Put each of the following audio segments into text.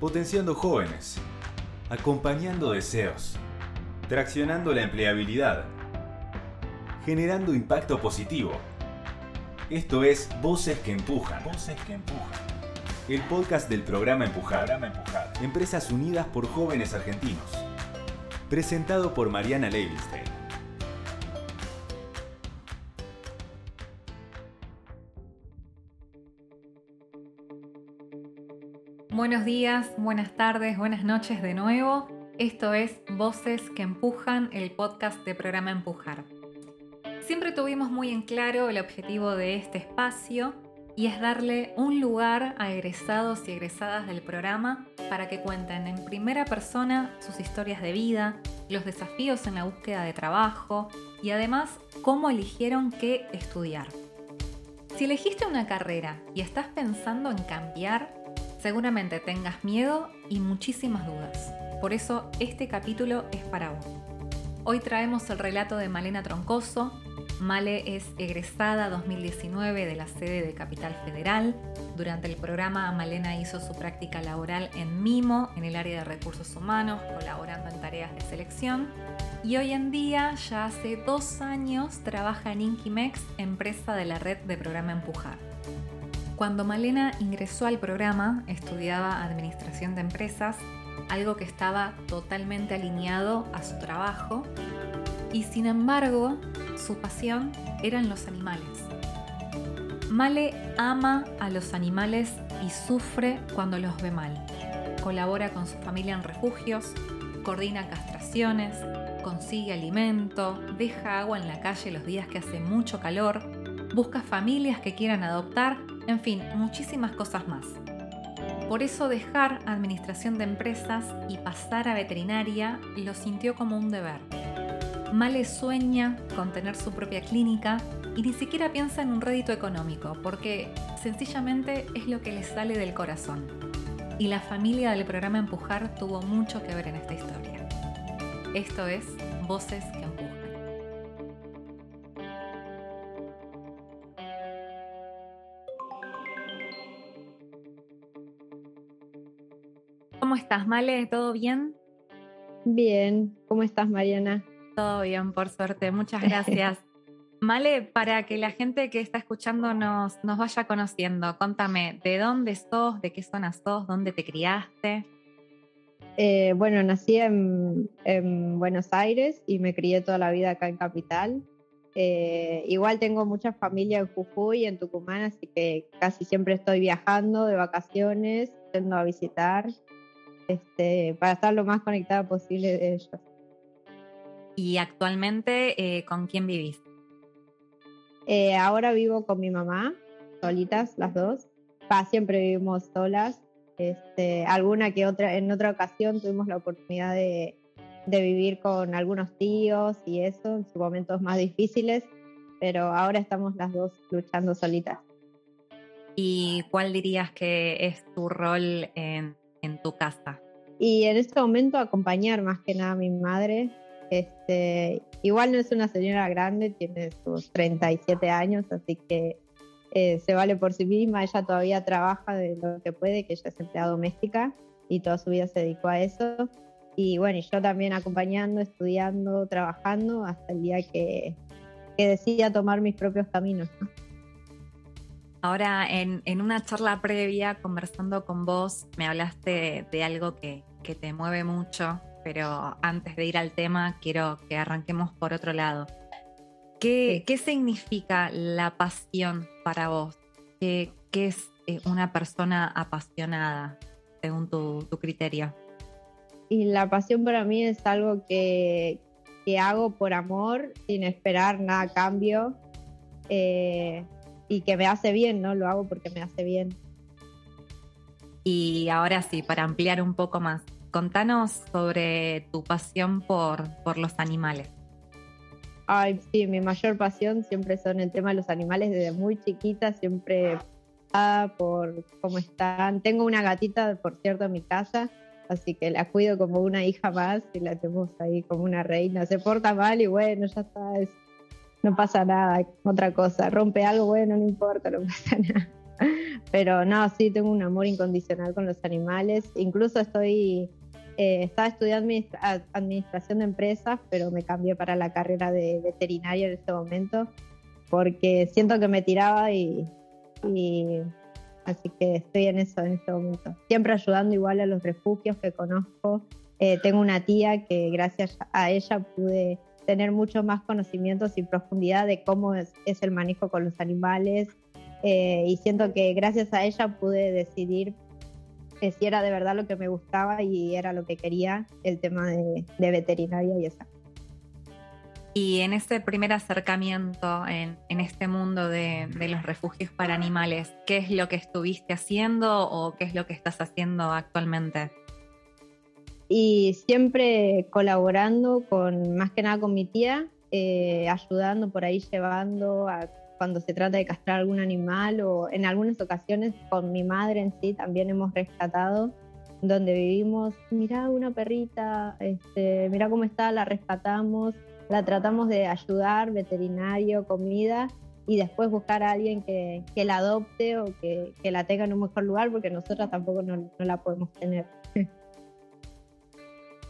potenciando jóvenes, acompañando deseos, traccionando la empleabilidad, generando impacto positivo. Esto es Voces que Empujan. Voces que Empujan. El podcast del programa Empujar. Empresas unidas por jóvenes argentinos. Presentado por Mariana Leibstein. Buenos días, buenas tardes, buenas noches de nuevo. Esto es Voces que Empujan, el podcast de programa Empujar. Siempre tuvimos muy en claro el objetivo de este espacio y es darle un lugar a egresados y egresadas del programa para que cuenten en primera persona sus historias de vida, los desafíos en la búsqueda de trabajo y además cómo eligieron qué estudiar. Si elegiste una carrera y estás pensando en cambiar, Seguramente tengas miedo y muchísimas dudas. Por eso este capítulo es para vos. Hoy traemos el relato de Malena Troncoso. Male es egresada 2019 de la sede de Capital Federal. Durante el programa Malena hizo su práctica laboral en Mimo, en el área de recursos humanos, colaborando en tareas de selección. Y hoy en día, ya hace dos años, trabaja en Inkimex, empresa de la red de programa Empujar. Cuando Malena ingresó al programa, estudiaba Administración de Empresas, algo que estaba totalmente alineado a su trabajo, y sin embargo, su pasión eran los animales. Male ama a los animales y sufre cuando los ve mal. Colabora con su familia en refugios, coordina castraciones, consigue alimento, deja agua en la calle los días que hace mucho calor, busca familias que quieran adoptar en fin, muchísimas cosas más. Por eso dejar administración de empresas y pasar a veterinaria lo sintió como un deber. Male sueña con tener su propia clínica y ni siquiera piensa en un rédito económico, porque sencillamente es lo que le sale del corazón. Y la familia del programa Empujar tuvo mucho que ver en esta historia. Esto es Voces que ¿Cómo estás, Male? ¿Todo bien? Bien, ¿cómo estás, Mariana? Todo bien, por suerte. Muchas gracias. Male, para que la gente que está escuchando nos, nos vaya conociendo, contame, ¿de dónde sos? ¿De qué zona sos? ¿Dónde te criaste? Eh, bueno, nací en, Buenos Aires y me crié toda la vida acá en Capital. Eh, igual tengo mucha familia en Jujuy y en Tucumán, así que casi siempre estoy viajando de vacaciones, yendo a visitar. Este, para estar lo más conectada posible de ellos. ¿Y actualmente eh, con quién vivís? Eh, ahora vivo con mi mamá, solitas las dos. siempre vivimos solas. Este, alguna que otra, en otra ocasión tuvimos la oportunidad de, de vivir con algunos tíos y eso en sus momentos más difíciles, pero ahora estamos las dos luchando solitas. ¿Y cuál dirías que es tu rol en en tu casa? Y en este momento acompañar más que nada a mi madre. Este, igual no es una señora grande, tiene sus 37 años, así que eh, se vale por sí misma. Ella todavía trabaja de lo que puede, que ella es empleada doméstica y toda su vida se dedicó a eso. Y bueno, y yo también acompañando, estudiando, trabajando hasta el día que, que decida tomar mis propios caminos. Ahora, en, una charla previa, conversando con vos, me hablaste de, algo que, te mueve mucho, pero antes de ir al tema, quiero que arranquemos por otro lado. ¿Qué, significa la pasión para vos? ¿Qué, es eh, una persona apasionada, según tu, criterio? Y la pasión para mí es algo que, hago por amor, sin esperar nada a cambio. Eh, y que me hace bien, ¿no? Lo hago porque me hace bien. Y ahora sí, para ampliar un poco más, contanos sobre tu pasión por, por los animales. Ay, sí, mi mayor pasión siempre son el tema de los animales desde muy chiquita, siempre por cómo están. Tengo una gatita, por cierto, en mi casa, así que la cuido como una hija más y la tenemos ahí como una reina. Se porta mal y bueno, ya está, no pasa nada, otra cosa, rompe algo, bueno, no importa, no pasa nada. pero no, sí, tengo un amor incondicional con los animales. Incluso estoy, eh, estaba estudiando administración de empresas, pero me cambié para la carrera de veterinaria en este momento, porque siento que me tiraba y, y así que estoy en eso en este momento. Siempre ayudando igual a los refugios que conozco. Eh, tengo una tía que gracias a ella pude tener mucho más conocimientos y profundidad de cómo es, el manejo con los animales eh, y siento que gracias a ella pude decidir si era de verdad lo que me gustaba y era lo que quería el tema de, veterinaria y esa. Y en ese primer acercamiento en, este mundo de, de, los refugios para animales, ¿qué es lo que estuviste haciendo o qué es lo que estás haciendo actualmente? Y siempre colaborando con, más que nada con mi tía, eh, ayudando por ahí, llevando a, cuando se trata de castrar algún animal o en algunas ocasiones con mi madre en sí también hemos rescatado donde vivimos, mirá una perrita, este, mirá cómo está, la rescatamos, la tratamos de ayudar, veterinario, comida, y después buscar a alguien que, que la adopte o que, que, la tenga en un mejor lugar, porque nosotras tampoco no, no la podemos tener.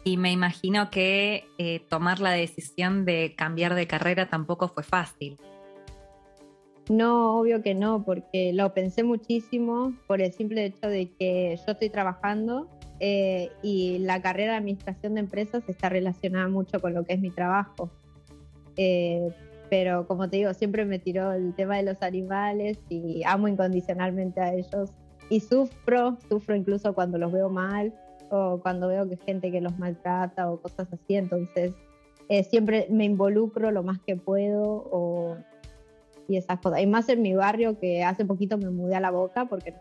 Y me imagino que eh, tomar la decisión de cambiar de carrera tampoco fue fácil. No, obvio que no, porque lo pensé muchísimo por el simple hecho de que yo estoy trabajando eh, y la carrera de administración de empresas está relacionada mucho con lo que es mi trabajo. Eh, pero como te digo, siempre me tiró el tema de los animales y amo incondicionalmente a ellos y sufro, sufro incluso cuando los veo mal o cuando veo que gente que los maltrata o cosas así, entonces eh, siempre me involucro lo más que puedo o, y esas cosas. Y más en mi barrio que hace poquito me mudé a la boca porque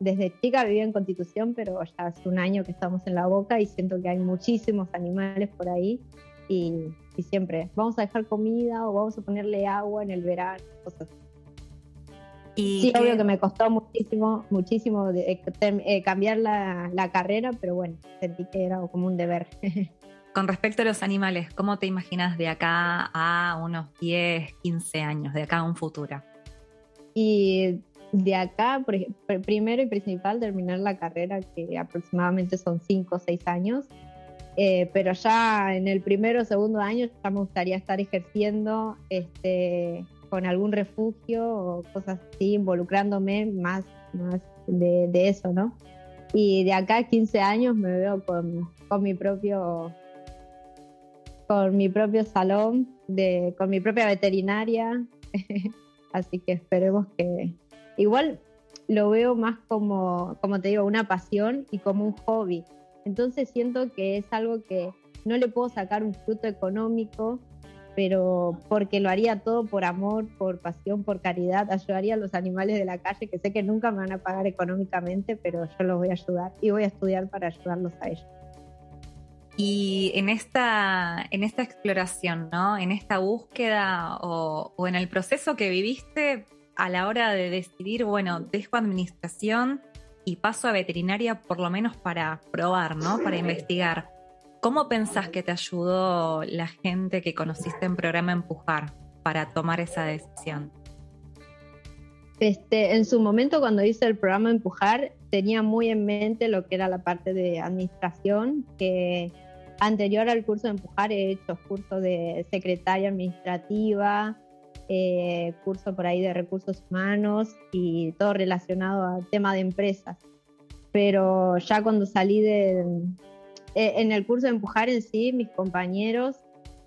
desde chica vivía en Constitución, pero ya hace un año que estamos en la boca y siento que hay muchísimos animales por ahí y, y siempre vamos a dejar comida o vamos a ponerle agua en el verano, cosas así sí, obvio que me costó muchísimo, muchísimo eh, eh, cambiar la, carrera, pero bueno, sentí que era como un deber. Con respecto a los animales, ¿cómo te imaginas de acá a unos 10, 15 años, de acá a un futuro? Y de acá, primero y principal, terminar la carrera, que aproximadamente son 5 o 6 años. Eh, pero ya en el primero o segundo año ya me gustaría estar ejerciendo este, con algún refugio o cosas así, involucrándome más, más de, eso, ¿no? Y de acá a 15 años me veo con, con mi propio con mi propio salón, de, con mi propia veterinaria. Así que esperemos que. Igual lo veo más como, como te digo, una pasión y como un hobby. Entonces siento que es algo que no le puedo sacar un fruto económico, pero porque lo haría todo por amor, por pasión, por caridad, ayudaría a los animales de la calle, que sé que nunca me van a pagar económicamente, pero yo los voy a ayudar y voy a estudiar para ayudarlos a ellos. Y en esta, en esta exploración, ¿no? En esta búsqueda o, en el proceso que viviste a la hora de decidir, bueno, dejo administración y paso a veterinaria por lo menos para probar, ¿no? Para investigar. ¿Cómo pensás que te ayudó la gente que conociste en programa Empujar para tomar esa decisión? Este, en su momento cuando hice el programa Empujar tenía muy en mente lo que era la parte de administración, que anterior al curso de Empujar he hecho cursos de secretaria administrativa, eh, curso por ahí de recursos humanos y todo relacionado al tema de empresas. Pero ya cuando salí de, eh, en el curso de empujar en sí, mis compañeros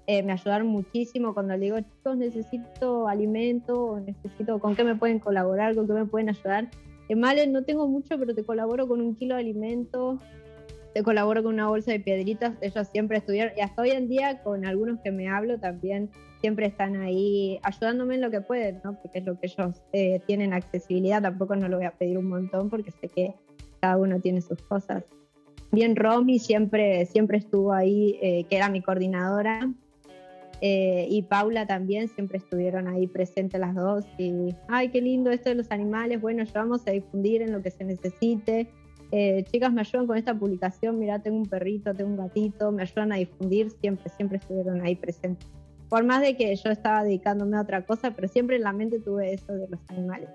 eh, me ayudaron muchísimo cuando le digo, chicos, necesito alimento, necesito, ¿con qué me pueden colaborar? ¿Con qué me pueden ayudar? Eh, Male, no tengo mucho, pero te colaboro con un kilo de alimento, te colaboro con una bolsa de piedritas. Ellos siempre estudiaron, y hasta hoy en día, con algunos que me hablo también, siempre están ahí ayudándome en lo que pueden, ¿no? Porque es lo que ellos tienen accesibilidad. Tampoco no lo voy a pedir un montón porque sé que cada uno tiene sus cosas bien Romy siempre, siempre estuvo ahí, eh, que era mi coordinadora, eh, y Paula también siempre estuvieron ahí presentes las dos. Y, ay, qué lindo esto de los animales, bueno, ya vamos a difundir en lo que se necesite. Eh, chicas, me ayudan con esta publicación, mira, tengo un perrito, tengo un gatito, me ayudan a difundir, siempre, siempre estuvieron ahí presentes. Por más de que yo estaba dedicándome a otra cosa, pero siempre en la mente tuve eso de los animales.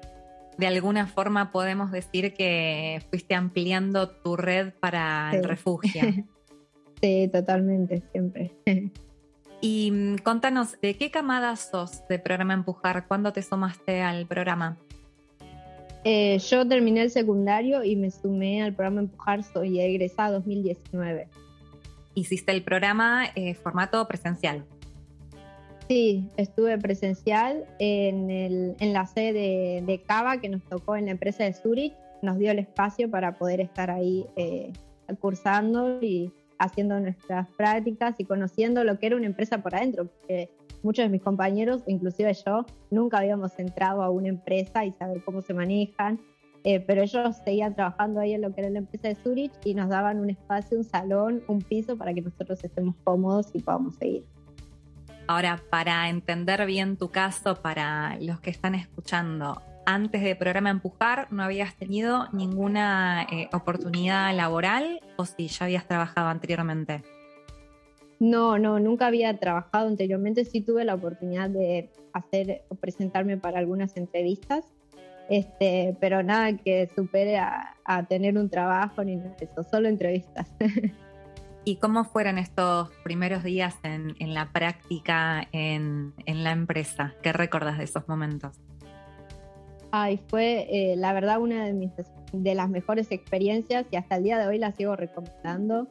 De alguna forma podemos decir que fuiste ampliando tu red para el refugio. sí, totalmente, siempre. y mm, contanos, ¿de qué camada sos de programa Empujar? ¿Cuándo te sumaste al programa? Eh, yo terminé el secundario y me sumé al programa Empujar, soy egresada 2019. Hiciste el programa eh, formato presencial. Sí, estuve presencial en, la sede de, Cava que nos tocó en la empresa de Zurich. Nos dio el espacio para poder estar ahí eh, cursando y haciendo nuestras prácticas y conociendo lo que era una empresa por adentro, porque muchos de mis compañeros, inclusive yo, nunca habíamos entrado a una empresa y saber cómo se manejan, eh, pero ellos seguían trabajando ahí en lo que era la empresa de Zurich y nos daban un espacio, un salón, un piso para que nosotros estemos cómodos y podamos seguir. Ahora, para entender bien tu caso, para los que están escuchando, antes del programa Empujar, ¿no habías tenido ninguna eh, oportunidad laboral o si ya habías trabajado anteriormente? No, no, nunca había trabajado anteriormente. Sí tuve la oportunidad de hacer o presentarme para algunas entrevistas, este, pero nada que supere a, tener un trabajo ni nada de eso, solo entrevistas. ¿Y cómo fueron estos primeros días en, la práctica en, la empresa? ¿Qué recordas de esos momentos? Ay, fue eh, la verdad una de, de las mejores experiencias y hasta el día de hoy la sigo recomendando.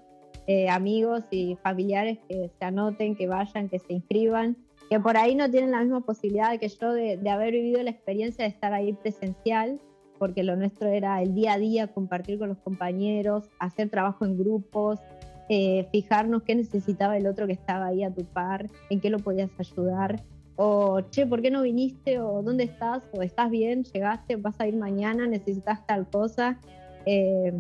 Eh, amigos y familiares que se anoten, que vayan, que se inscriban, que por ahí no tienen la misma posibilidad que yo de, haber vivido la experiencia de estar ahí presencial, porque lo nuestro era el día a día, compartir con los compañeros, hacer trabajo en grupos, eh, fijarnos qué necesitaba el otro que estaba ahí a tu par, en qué lo podías ayudar, o che, ¿por qué no viniste? o ¿dónde estás? o ¿estás bien? ¿Llegaste? ¿vas a ir mañana? ¿necesitas tal cosa? Eh,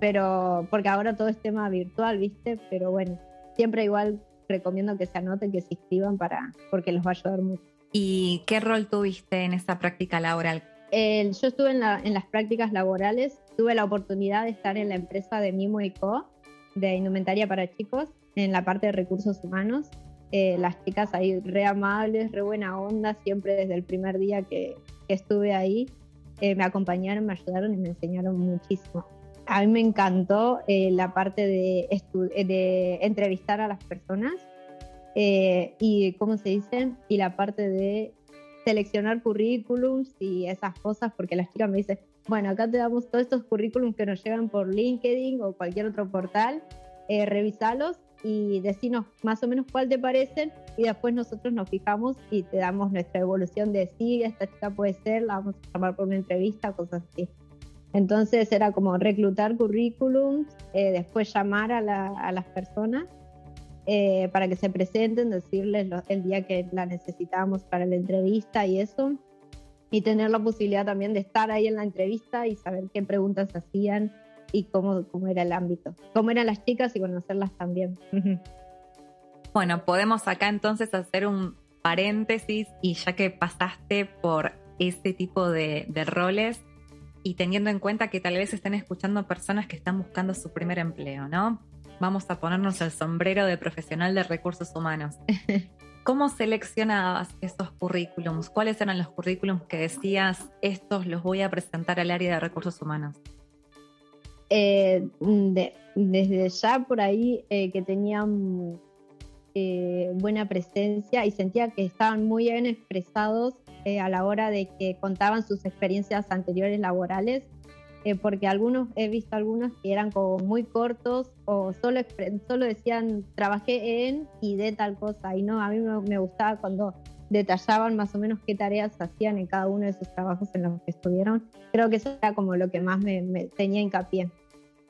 pero porque ahora todo es tema virtual, ¿viste? Pero bueno, siempre igual recomiendo que se anoten, que se inscriban para, porque los va a ayudar mucho. ¿Y qué rol tuviste en esa práctica laboral? yo estuve en, las prácticas laborales, tuve la oportunidad de estar en la empresa de Mimo y Co, de indumentaria para chicos, en la parte de recursos humanos. Eh, las chicas ahí re amables, re buena onda, siempre desde el primer día que, estuve ahí, eh, me acompañaron, me ayudaron y me enseñaron muchísimo a mí me encantó eh, la parte de, de, entrevistar a las personas eh, y, ¿cómo se dice? Y la parte de seleccionar currículums y esas cosas, porque las chicas me dicen, bueno, acá te damos todos estos currículums que nos llegan por LinkedIn o cualquier otro portal, eh, revisalos y decirnos más o menos cuál te parecen y después nosotros nos fijamos y te damos nuestra evolución de sí, esta chica puede ser, la vamos a llamar por una entrevista, cosas así. Entonces era como reclutar currículums, eh, después llamar a, las personas eh, para que se presenten, decirles el día que la necesitábamos para la entrevista y eso, y tener la posibilidad también de estar ahí en la entrevista y saber qué preguntas hacían y cómo, cómo era el ámbito, cómo eran las chicas y conocerlas también. Bueno, podemos acá entonces hacer un paréntesis y ya que pasaste por ese tipo de, de roles, y teniendo en cuenta que tal vez estén escuchando personas que están buscando su primer empleo, ¿no? Vamos a ponernos el sombrero de profesional de recursos humanos. ¿Cómo seleccionabas esos currículums? ¿Cuáles eran los currículums que decías, estos los voy a presentar al área de recursos humanos? Eh, desde ya por ahí eh, que tenían eh, buena presencia y sentía que estaban muy bien expresados a la hora de que contaban sus experiencias anteriores laborales, eh, porque algunos, he visto algunos que eran como muy cortos o solo, solo decían trabajé en y de tal cosa, y no, a mí me, gustaba cuando detallaban más o menos qué tareas hacían en cada uno de esos trabajos en los que estuvieron. Creo que eso era como lo que más me, me tenía hincapié.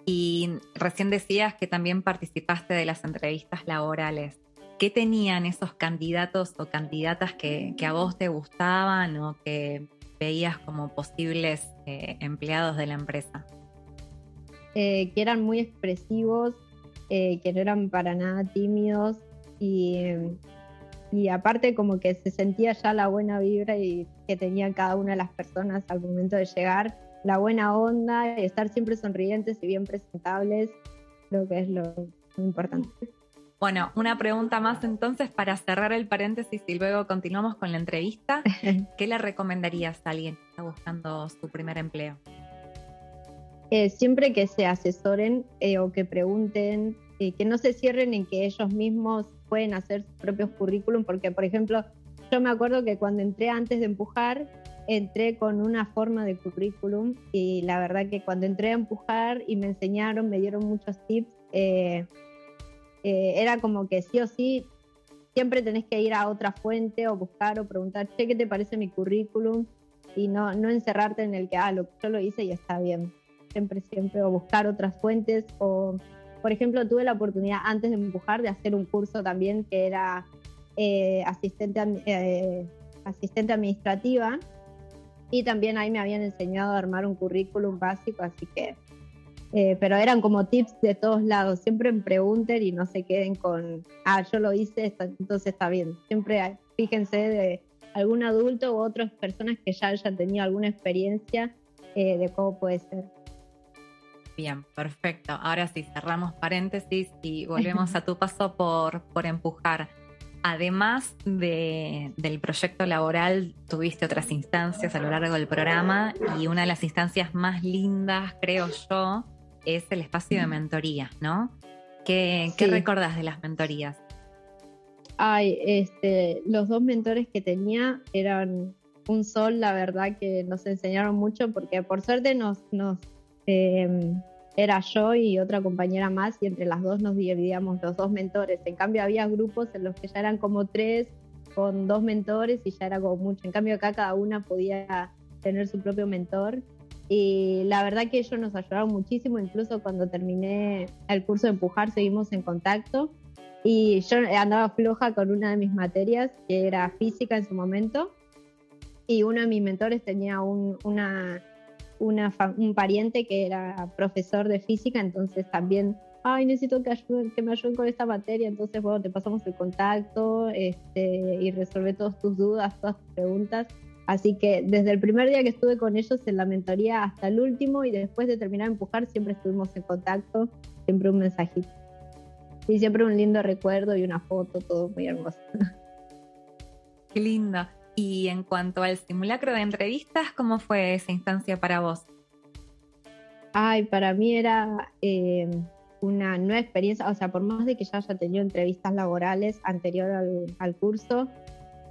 Y recién decías que también participaste de las entrevistas laborales. ¿Qué tenían esos candidatos o candidatas que, a vos te gustaban o que veías como posibles eh, empleados de la empresa? Eh, que eran muy expresivos, eh, que no eran para nada tímidos y, y, aparte como que se sentía ya la buena vibra y que tenía cada una de las personas al momento de llegar, la buena onda, estar siempre sonrientes y bien presentables, creo que es lo importante. Bueno, una pregunta más entonces para cerrar el paréntesis y luego continuamos con la entrevista. ¿Qué le recomendarías a alguien que está buscando su primer empleo? Eh, siempre que se asesoren eh, o que pregunten, eh, que no se cierren en que ellos mismos pueden hacer sus propios currículum, porque por ejemplo, yo me acuerdo que cuando entré antes de empujar, entré con una forma de currículum y la verdad que cuando entré a empujar y me enseñaron, me dieron muchos tips, eh, eh, era como que sí o sí, siempre tenés que ir a otra fuente o buscar o preguntar, che, ¿qué te parece mi currículum? Y no, no encerrarte en el que, ah, lo, yo lo hice y está bien. Siempre, siempre, o buscar otras fuentes. O, por ejemplo, tuve la oportunidad antes de empujar de hacer un curso también que era eh, asistente, asistente administrativa y también ahí me habían enseñado a armar un currículum básico, así que, eh, pero eran como tips de todos lados, siempre pregunten y no se queden con, ah, yo lo hice, entonces está bien, siempre fíjense de algún adulto u otras personas que ya hayan tenido alguna experiencia eh, de cómo puede ser. Bien, perfecto. Ahora sí, cerramos paréntesis y volvemos a tu paso por, por empujar. Además del proyecto laboral, tuviste otras instancias a lo largo del programa y una de las instancias más lindas, creo yo, es el espacio de mentoría, ¿no? ¿Qué, recordás de las mentorías? Ay, este, los dos mentores que tenía eran un sol, la verdad que nos enseñaron mucho porque por suerte nos, nos em, era yo y otra compañera más y entre las dos nos dividíamos los dos mentores. En cambio había grupos en los que ya eran como tres con dos mentores y ya era como mucho. En cambio acá cada una podía tener su propio mentor y la verdad que ellos nos ayudaron muchísimo, incluso cuando terminé el curso de empujar seguimos en contacto y yo andaba floja con una de mis materias que era física en su momento y uno de mis mentores tenía una un pariente que era profesor de física, entonces también, ay, necesito que, ayuden, que me ayuden con esta materia, entonces, bueno, te pasamos el contacto este, y resuelve todas tus dudas, todas tus preguntas. Así que desde el primer día que estuve con ellos en la mentoría hasta el último y después de terminar de empujar, siempre estuvimos en contacto, siempre un mensajito. Y siempre un lindo recuerdo y una foto, todo muy hermoso. Qué linda. Y en cuanto al simulacro de entrevistas, ¿cómo fue esa instancia para vos? Ay, para mí era eh, una nueva experiencia, o sea, por más de que ya haya tenido entrevistas laborales anterior al, curso,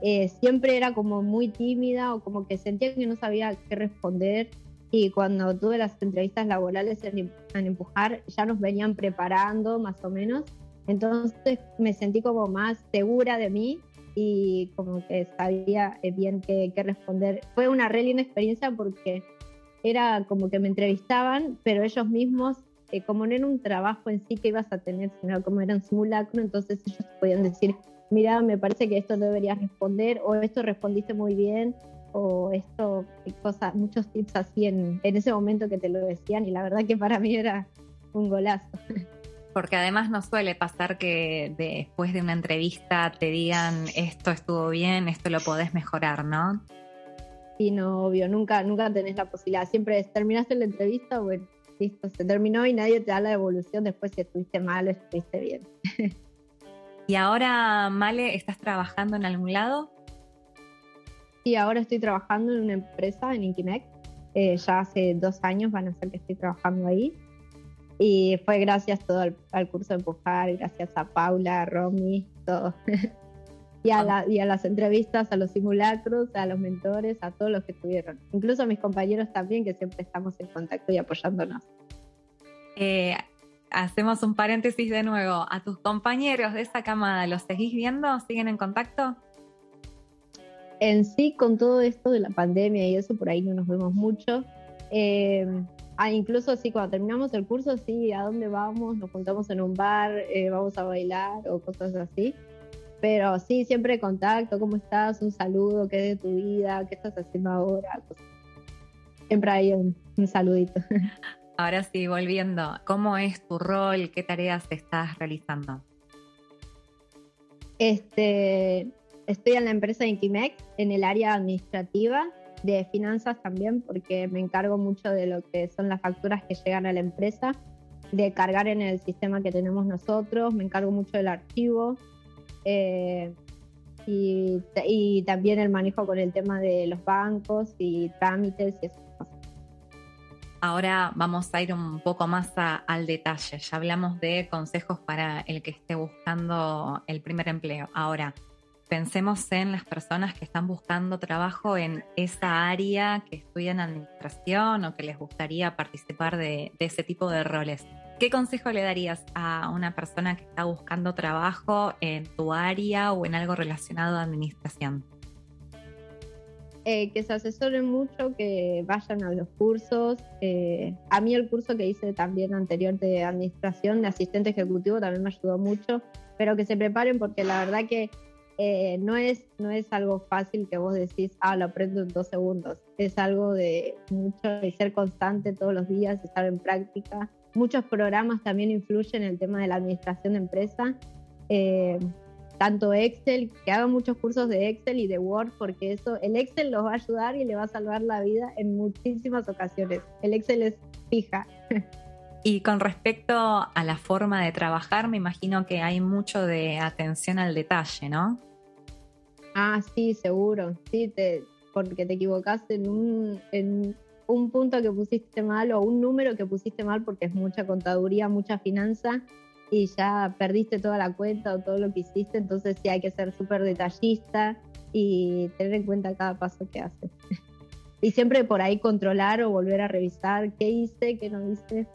eh, siempre era como muy tímida o como que sentía que no sabía qué responder. Y cuando tuve las entrevistas laborales en, en Empujar, ya nos venían preparando más o menos. Entonces me sentí como más segura de mí y como que sabía eh, bien qué, responder. Fue una re linda experiencia porque era como que me entrevistaban, pero ellos mismos, eh, como no era un trabajo en sí que ibas a tener, sino como era un simulacro, entonces ellos podían decir, mira, me parece que esto deberías responder, o esto respondiste muy bien, o esto, cosas, muchos tips así en, en ese momento que te lo decían, y la verdad que para mí era un golazo. Porque además no suele pasar que después de una entrevista te digan esto estuvo bien, esto lo podés mejorar, ¿no? Sí, no, obvio, nunca, nunca tenés la posibilidad. Siempre terminaste la entrevista, bueno, listo, se terminó y nadie te da la devolución después si estuviste mal o estuviste bien. ¿Y ahora, Male, estás trabajando en algún lado? Sí, ahora estoy trabajando en una empresa en Inkimex. Eh, ya hace dos años van a ser que estoy trabajando ahí. Y fue gracias todo al, curso de empujar, gracias a Paula, a Romy, todo. y, a y a las entrevistas, a los simulacros, a los mentores, a todos los que estuvieron. Incluso a mis compañeros también, que siempre estamos en contacto y apoyándonos. Eh, hacemos un paréntesis de nuevo. ¿A tus compañeros de esa camada los seguís viendo? ¿Siguen en contacto? En sí, con todo esto de la pandemia y eso, por ahí no nos vemos mucho. Eh, Ah, incluso sí, cuando terminamos el curso, sí, ¿a dónde vamos? Nos juntamos en un bar, eh, vamos a bailar o cosas así. Pero sí, siempre contacto, ¿cómo estás? Un saludo, ¿qué de tu vida? ¿Qué estás haciendo ahora? Siempre hay un, un saludito. Ahora sí, volviendo, ¿cómo es tu rol? ¿Qué tareas estás realizando? Este, estoy en la empresa Intimex, en el área administrativa de finanzas también, porque me encargo mucho de lo que son las facturas que llegan a la empresa. de cargar en el sistema que tenemos nosotros, me encargo mucho del archivo eh, y, y, también el manejo con el tema de los bancos y trámites y cosas. Ahora vamos a ir un poco más al detalle. Ya hablamos de consejos para el que esté buscando el primer empleo. Ahora, pensemos en las personas que están buscando trabajo en esa área, que estudian administración o que les gustaría participar de, de ese tipo de roles. ¿Qué consejo le darías a una persona que está buscando trabajo en tu área o en algo relacionado a administración? Eh, que se asesoren mucho, que vayan a los cursos. Eh, a mí el curso que hice también anterior de administración, de asistente ejecutivo, también me ayudó mucho, pero que se preparen porque la verdad que eh, no, es, no es algo fácil que vos decís, ah, lo aprendo en dos segundos. Es algo de mucho de ser constante todos los días, estar en práctica Muchos programas también influyen en el tema de la administración de empresa. Tanto Excel, que hagan muchos cursos de Excel y de Word, porque eso, el Excel los va a ayudar y le va a salvar la vida en muchísimas ocasiones. El Excel es fija. Y con respecto a la forma de trabajar, me imagino que hay mucho de atención al detalle, ¿no? Ah, sí, seguro. Sí, te, porque te equivocaste en un, en un punto que pusiste mal o un número que pusiste mal porque es mucha contaduría, mucha finanza y ya perdiste toda la cuenta o todo lo que hiciste, entonces sí hay que ser súper detallista y tener en cuenta cada paso que haces. y siempre por ahí controlar o volver a revisar qué hice, qué no hice,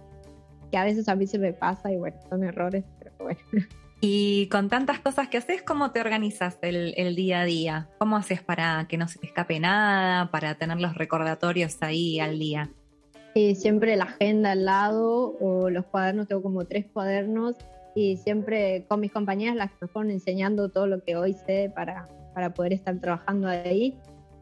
que a veces a mí se me pasa y bueno, son errores, pero bueno. Y con tantas cosas que haces, ¿cómo te organizas el, día a día? ¿Cómo haces para que no se te escape nada, para tener los recordatorios ahí al día? Y siempre la agenda al lado o los cuadernos, tengo como tres cuadernos y siempre con mis compañeras las que me fueron enseñando todo lo que hoy sé para, para poder estar trabajando ahí.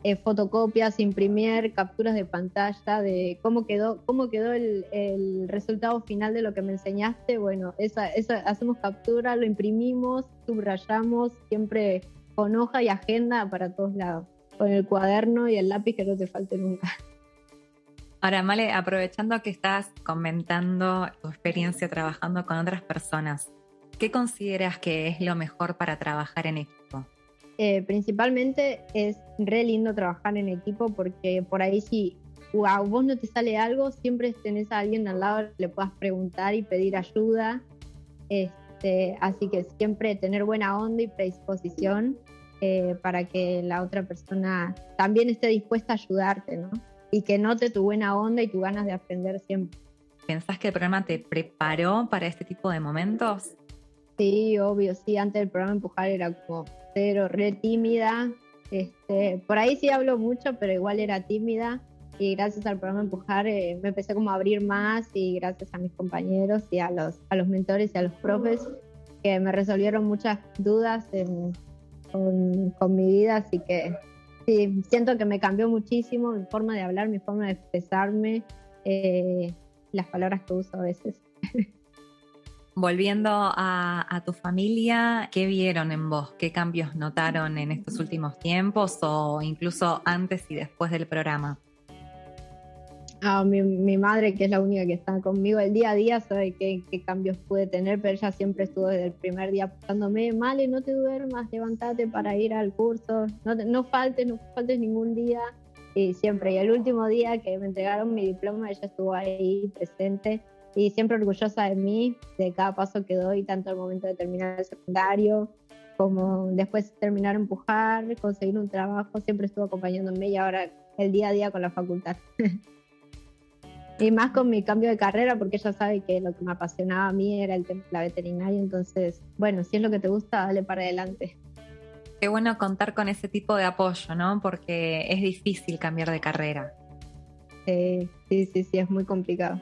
Eh, fotocopias, imprimir, capturas de pantalla de cómo quedó, cómo quedó el, el, resultado final de lo que me enseñaste. Bueno, esa, esa, hacemos captura, lo imprimimos, subrayamos, siempre con hoja y agenda para todos lados, con el cuaderno y el lápiz que no te falte nunca. Ahora, Male, aprovechando que estás comentando tu experiencia trabajando con otras personas, ¿qué consideras que es lo mejor para trabajar en equipo? Eh, principalmente es re lindo trabajar en equipo porque por ahí si a vos no te sale algo, siempre tenés a alguien al lado le puedas preguntar y pedir ayuda. Este, así que siempre tener buena onda y predisposición eh, para que la otra persona también esté dispuesta a ayudarte, ¿no? Y que note tu buena onda y tu ganas de aprender siempre. ¿Pensás que el programa te preparó para este tipo de momentos? Sí, obvio, sí. Antes del programa Empujar era como cero, re tímida. Este, por ahí sí hablo mucho, pero igual era tímida. Y gracias al programa Empujar eh, me empecé como a abrir más y gracias a mis compañeros y a los, a los mentores y a los profes que me resolvieron muchas dudas con, con, mi vida. Así que sí, siento que me cambió muchísimo mi forma de hablar, mi forma de expresarme, eh, las palabras que uso a veces. Volviendo a, tu familia, ¿qué vieron en vos? ¿Qué cambios notaron en estos últimos tiempos o incluso antes y después del programa? Ah, mi, madre, que es la única que está conmigo el día a día, sabe qué, cambios pude tener, pero ella siempre estuvo desde el primer día apuntándome, Male, no te duermas, levántate para ir al curso, no, no faltes, no faltes ningún día. Y siempre, y el último día que me entregaron mi diploma, ella estuvo ahí presente y siempre orgullosa de mí, de cada paso que doy, tanto al momento de terminar el secundario como después de terminar empujar, conseguir un trabajo, siempre estuvo acompañándome y ahora el día a día con la facultad. y más con mi cambio de carrera, porque ella sabe que lo que me apasionaba a mí era el la veterinaria, entonces, bueno, si es lo que te gusta, dale para adelante. Qué bueno contar con ese tipo de apoyo, ¿no? Porque es difícil cambiar de carrera. sí, sí, sí, es muy complicado.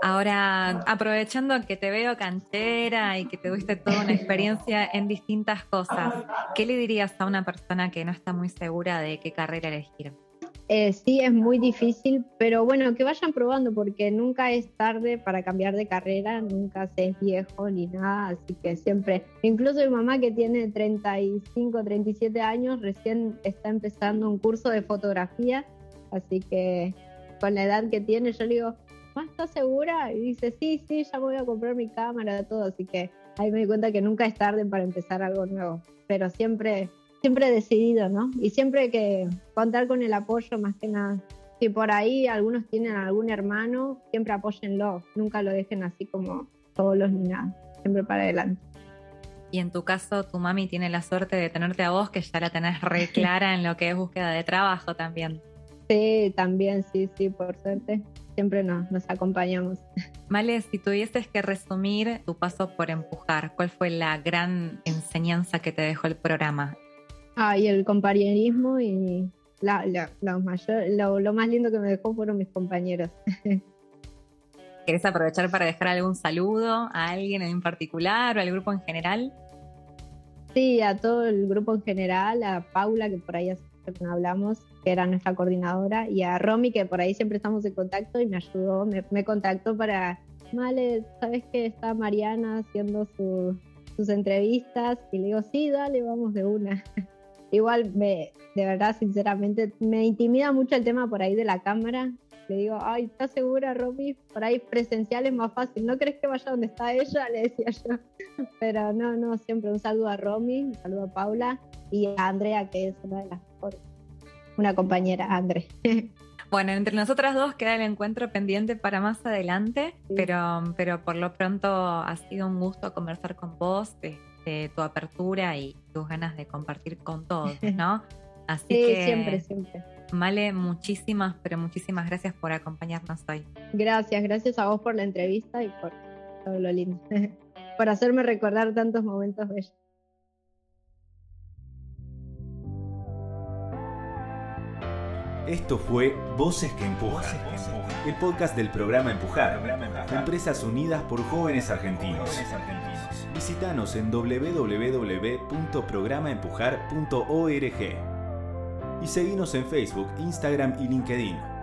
Ahora, aprovechando que te veo cantera y que te tuviste toda una experiencia en distintas cosas, ¿qué le dirías a una persona que no está muy segura de qué carrera elegir? Eh, sí, es muy difícil, pero bueno, que vayan probando porque nunca es tarde para cambiar de carrera, nunca se es viejo ni nada, así que siempre, incluso mi mamá que tiene 35, 37 años, recién está empezando un curso de fotografía, así que con la edad que tiene, yo le digo, ¿estás segura? Y dice, sí, sí, ya voy a comprar mi cámara, todo. Así que ahí me di cuenta que nunca es tarde para empezar algo nuevo. Pero siempre, siempre decidido, ¿no? Y siempre que contar con el apoyo más que nada. Si por ahí algunos tienen algún hermano, siempre apóyenlo. Nunca lo dejen así como solos ni nada. Siempre para adelante. Y en tu caso, tu mami tiene la suerte de tenerte a vos, que ya la tenés re clara en lo que es búsqueda de trabajo también. Sí, también, sí, sí, por suerte. Siempre nos, nos acompañamos. Male, si tuvieses que resumir tu paso por empujar, ¿cuál fue la gran enseñanza que te dejó el programa? Ah, y el compañerismo y la, lo, mayor, lo, lo más lindo que me dejó fueron mis compañeros. ¿Querés aprovechar para dejar algún saludo a alguien en particular o al grupo en general? Sí, a todo el grupo en general, a Paula, que por ahí hace no hablamos, que era nuestra coordinadora, y a Romy, que por ahí siempre estamos en contacto y me ayudó, me, contactó para, vale, ¿sabes que está Mariana haciendo sus entrevistas? Y le digo, sí, dale, vamos de una. Igual, me, de verdad, sinceramente, me intimida mucho el tema por ahí de la cámara, le digo, ay, ¿estás segura, Romy? Por ahí presencial es más fácil. ¿No crees que vaya donde está ella? Le decía yo. Pero no, no, siempre un saludo a Romy, un saludo a Paula y a Andrea, que es una de las mejores. Una compañera, André. Bueno, entre nosotras dos queda el encuentro pendiente para más adelante, pero, pero por lo pronto ha sido un gusto conversar con vos, de, tu apertura y tus ganas de compartir con todos, ¿no? Así sí, siempre, siempre. Male, muchísimas, pero muchísimas gracias por acompañarnos hoy. Gracias, gracias a vos por la entrevista y por todo lo lindo, por hacerme recordar tantos momentos bellos. Esto fue Voces que Empujan, el podcast del programa Empujar, Empresas Unidas por Jóvenes Argentinos. Visítanos en www.programaempujar.org y seguimos en Facebook, Instagram y LinkedIn.